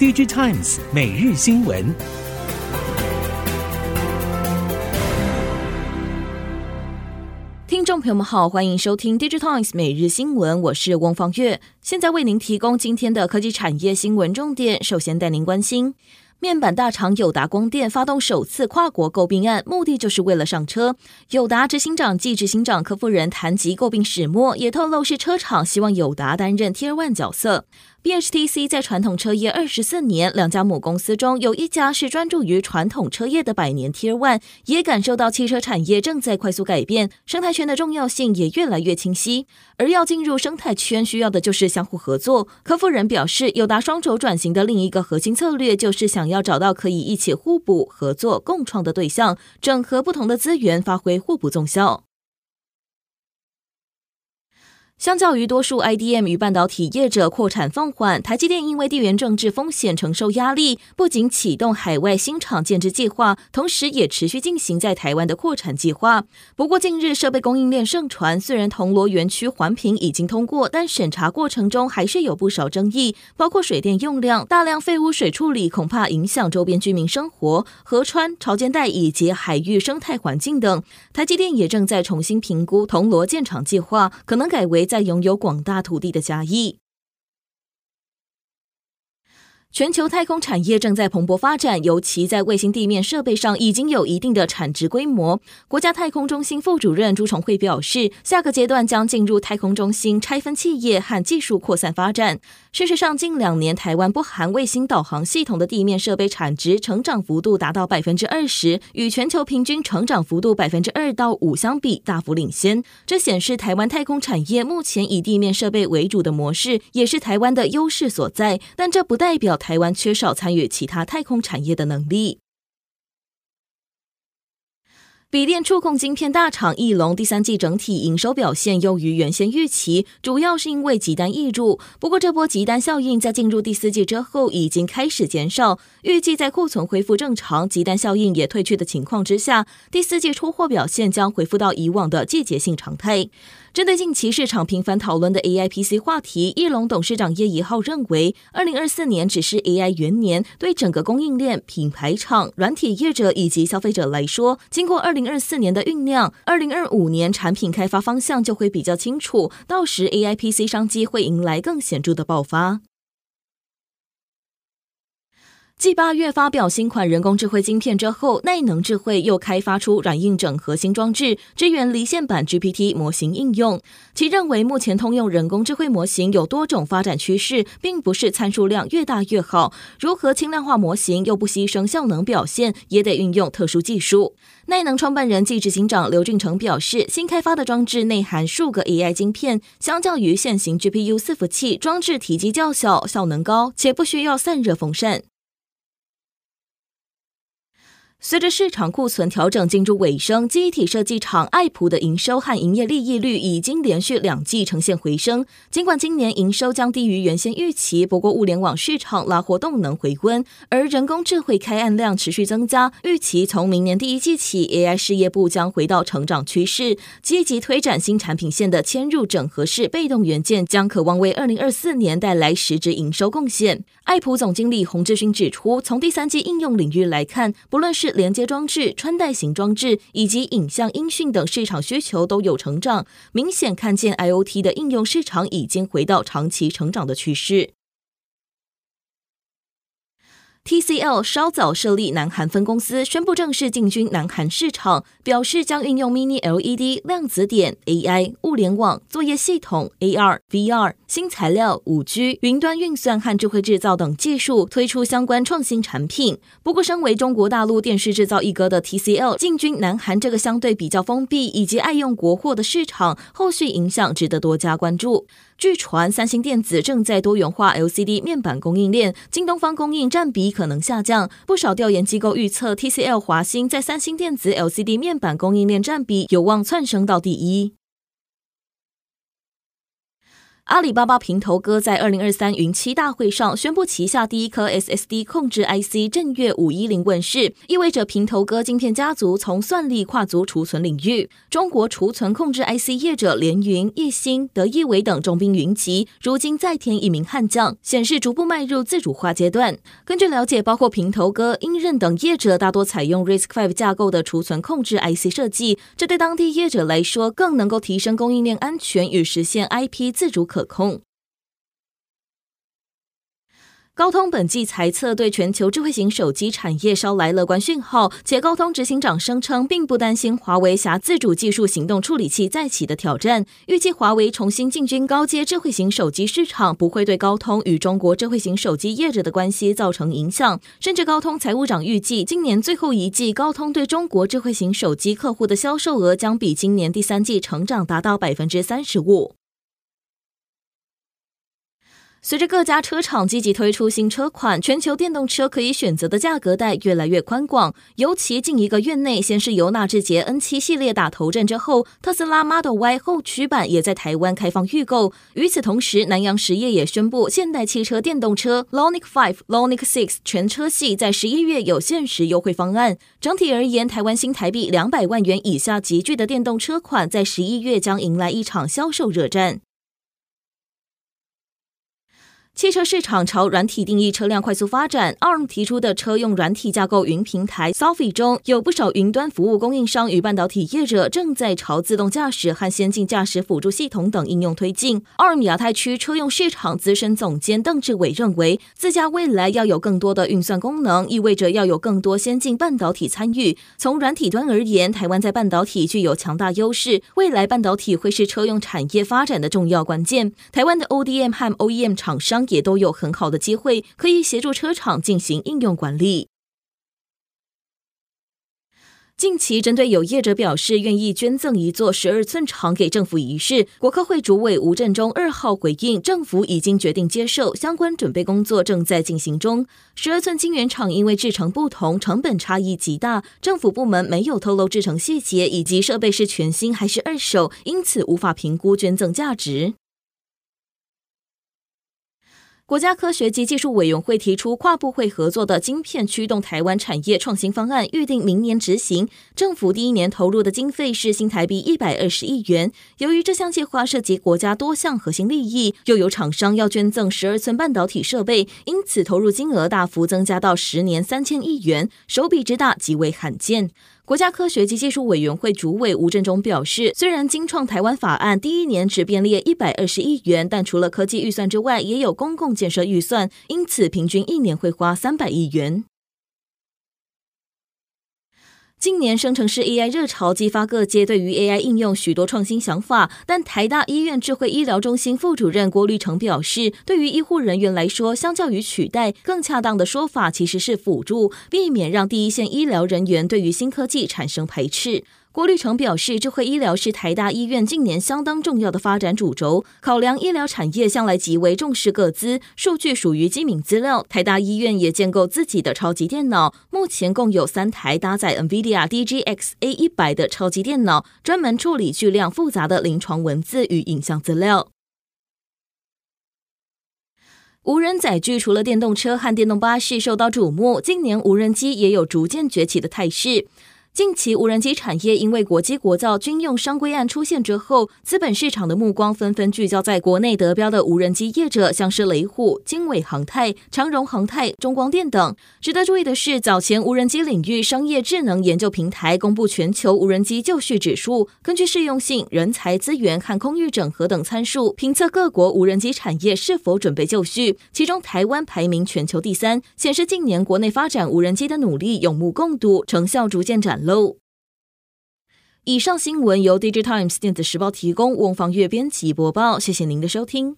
DigiTimes 每日新闻。听众朋友们好，欢迎收听 DigiTimes 每日新闻，我是翁方月，现在为您提供今天的科技产业新闻重点。首先带您关心。面板大厂友达光电发动首次跨国购并案，目的就是为了上车。友达执行长暨执行长柯夫人谈及购并始末，也透露是车厂希望友达担任 Tier One 角色。BHTC 在传统车业二十四年，两家母公司中有一家是专注于传统车业的百年 Tier One，也感受到汽车产业正在快速改变，生态圈的重要性也越来越清晰。而要进入生态圈，需要的就是相互合作。柯夫人表示，友达双轴转型的另一个核心策略，就是想要找到可以一起互补、合作、共创的对象，整合不同的资源，发挥互补综效。相较于多数 IDM 与半导体业者扩产放缓，台积电因为地缘政治风险承受压力，不仅启动海外新厂建置计划，同时也持续进行在台湾的扩产计划。不过，近日设备供应链盛传，虽然铜锣园区环评已经通过，但审查过程中还是有不少争议，包括水电用量、大量废污水处理，恐怕影响周边居民生活、河川潮间带以及海域生态环境等。台积电也正在重新评估铜锣建厂计划，可能改为。在拥有广大土地的嘉义。全球太空产业正在蓬勃发展，尤其在卫星地面设备上已经有一定的产值规模。国家太空中心副主任朱崇慧表示，下个阶段将进入太空中心拆分企业和技术扩散发展。事实上，近两年台湾不含卫星导航系统的地面设备产值成长幅度达到百分之二十，与全球平均成长幅度百分之二到五相比，大幅领先。这显示台湾太空产业目前以地面设备为主的模式，也是台湾的优势所在。但这不代表台湾缺少参与其他太空产业的能力。笔电触控晶片大厂翼龙第三季整体营收表现优于原先预期，主要是因为急单挹注。不过，这波急单效应在进入第四季之后已经开始减少。预计在库存恢复正常、急单效应也退去的情况之下，第四季出货表现将恢复到以往的季节性常态。针对近期市场频繁讨论的 AI PC 话题，翼龙董事长叶怡浩认为，二零二四年只是 AI 元年，对整个供应链、品牌厂、软体业者以及消费者来说，经过二零二四年的酝酿，二零二五年产品开发方向就会比较清楚，到时 AI PC 商机会迎来更显著的爆发。继八月发表新款人工智慧晶片之后，内能智慧又开发出软硬整合新装置，支援离线版 GPT 模型应用。其认为，目前通用人工智慧模型有多种发展趋势，并不是参数量越大越好。如何轻量化模型又不牺牲效能表现，也得运用特殊技术。内能创办人暨执行长刘俊成表示，新开发的装置内含数个 AI 晶片，相较于现行 GPU 伺服器，装置体积较小，效能高，且不需要散热风扇。随着市场库存调整进入尾声，机体设计厂爱普的营收和营业利益率已经连续两季呈现回升。尽管今年营收将低于原先预期，不过物联网市场拉货动能回温，而人工智慧开案量持续增加，预期从明年第一季起，AI 事业部将回到成长趋势，积极推展新产品线的嵌入整合式被动元件，将可望为二零二四年带来实质营收贡献。爱普总经理洪志勋指出，从第三季应用领域来看，不论是连接装置、穿戴型装置以及影像音讯等市场需求都有成长，明显看见 IoT 的应用市场已经回到长期成长的趋势。TCL 稍早设立南韩分公司，宣布正式进军南韩市场，表示将运用 Mini LED、量子点、AI、物联网、作业系统、AR、VR、新材料、五 G、云端运算和智慧制造等技术，推出相关创新产品。不过，身为中国大陆电视制造一哥的 TCL 进军南韩这个相对比较封闭以及爱用国货的市场，后续影响值得多加关注。据传，三星电子正在多元化 LCD 面板供应链，京东方供应占比可能下降。不少调研机构预测，TCL 华星在三星电子 LCD 面板供应链占比有望窜升到第一。阿里巴巴平头哥在二零二三云栖大会上宣布，旗下第一颗 SSD 控制 IC 正月五一零问世，意味着平头哥晶片家族从算力跨足储存领域。中国储存控制 IC 业者联云、亿芯、德意伟等重兵云集，如今再添一名悍将，显示逐步迈入自主化阶段。根据了解，包括平头哥、英韧等业者大多采用 RISC-V 架构的储存控制 IC 设计，这对当地业者来说更能够提升供应链安全与实现 IP 自主可。控。高通本季财测对全球智慧型手机产业捎来乐观讯号，且高通执行长声称，并不担心华为挟自主技术行动处理器再起的挑战。预计华为重新进军高阶智慧型手机市场，不会对高通与中国智慧型手机业者的关系造成影响。甚至高通财务长预计，今年最后一季高通对中国智慧型手机客户的销售额将比今年第三季成长达到百分之三十五。随着各家车厂积极推出新车款，全球电动车可以选择的价格带越来越宽广。尤其近一个月内，先是由纳智捷 N7 系列打头阵之后，特斯拉 Model Y 后驱版也在台湾开放预购。与此同时，南阳实业也宣布，现代汽车电动车 Lonic Five、Lonic Six 全车系在十一月有限时优惠方案。整体而言，台湾新台币两百万元以下级距的电动车款，在十一月将迎来一场销售热战。汽车市场朝软体定义车辆快速发展，ARM 提出的车用软体架构云平台 Sophie 中有不少云端服务供应商与半导体业者正在朝自动驾驶和先进驾驶辅助系统等应用推进。ARM 亚太区车用市场资深总监邓志伟认为，自家未来要有更多的运算功能，意味着要有更多先进半导体参与。从软体端而言，台湾在半导体具有强大优势，未来半导体会是车用产业发展的重要关键。台湾的 ODM 和 OEM 厂商。也都有很好的机会，可以协助车厂进行应用管理。近期，针对有业者表示愿意捐赠一座十二寸厂给政府一事，国科会主委吴振中二号回应，政府已经决定接受，相关准备工作正在进行中。十二寸晶圆厂因为制成不同，成本差异极大，政府部门没有透露制成细节以及设备是全新还是二手，因此无法评估捐赠价值。国家科学及技术委员会提出跨部会合作的晶片驱动台湾产业创新方案，预定明年执行。政府第一年投入的经费是新台币一百二十亿元。由于这项计划涉及国家多项核心利益，又有厂商要捐赠十二寸半导体设备，因此投入金额大幅增加到十年三千亿元，手笔之大极为罕见。国家科学及技术委员会主委吴振中表示，虽然精创台湾法案第一年只编列一百二十亿元，但除了科技预算之外，也有公共建设预算，因此平均一年会花三百亿元。今年生成式 AI 热潮激发各界对于 AI 应用许多创新想法，但台大医院智慧医疗中心副主任郭绿成表示，对于医护人员来说，相较于取代，更恰当的说法其实是辅助，避免让第一线医疗人员对于新科技产生排斥。郭绿成表示，智慧医疗是台大医院近年相当重要的发展主轴。考量医疗产业向来极为重视个资，数据属于机敏资料。台大医院也建构自己的超级电脑，目前共有三台搭载 NVIDIA DGX A100 的超级电脑，专门处理巨量复杂的临床文字与影像资料。无人载具除了电动车和电动巴士受到瞩目，近年无人机也有逐渐崛起的态势。近期无人机产业因为国机国造军用商规案出现之后，资本市场的目光纷纷聚焦在国内得标的无人机业者，像是雷虎、经纬航太、长荣航太、中光电等。值得注意的是，早前无人机领域商业智能研究平台公布全球无人机就绪指数，根据适用性、人才资源和空域整合等参数，评测各国无人机产业是否准备就绪。其中，台湾排名全球第三，显示近年国内发展无人机的努力有目共睹，成效逐渐展露。喽！以上新闻由《Digitimes 电子时报》提供，翁方月编辑播报。谢谢您的收听。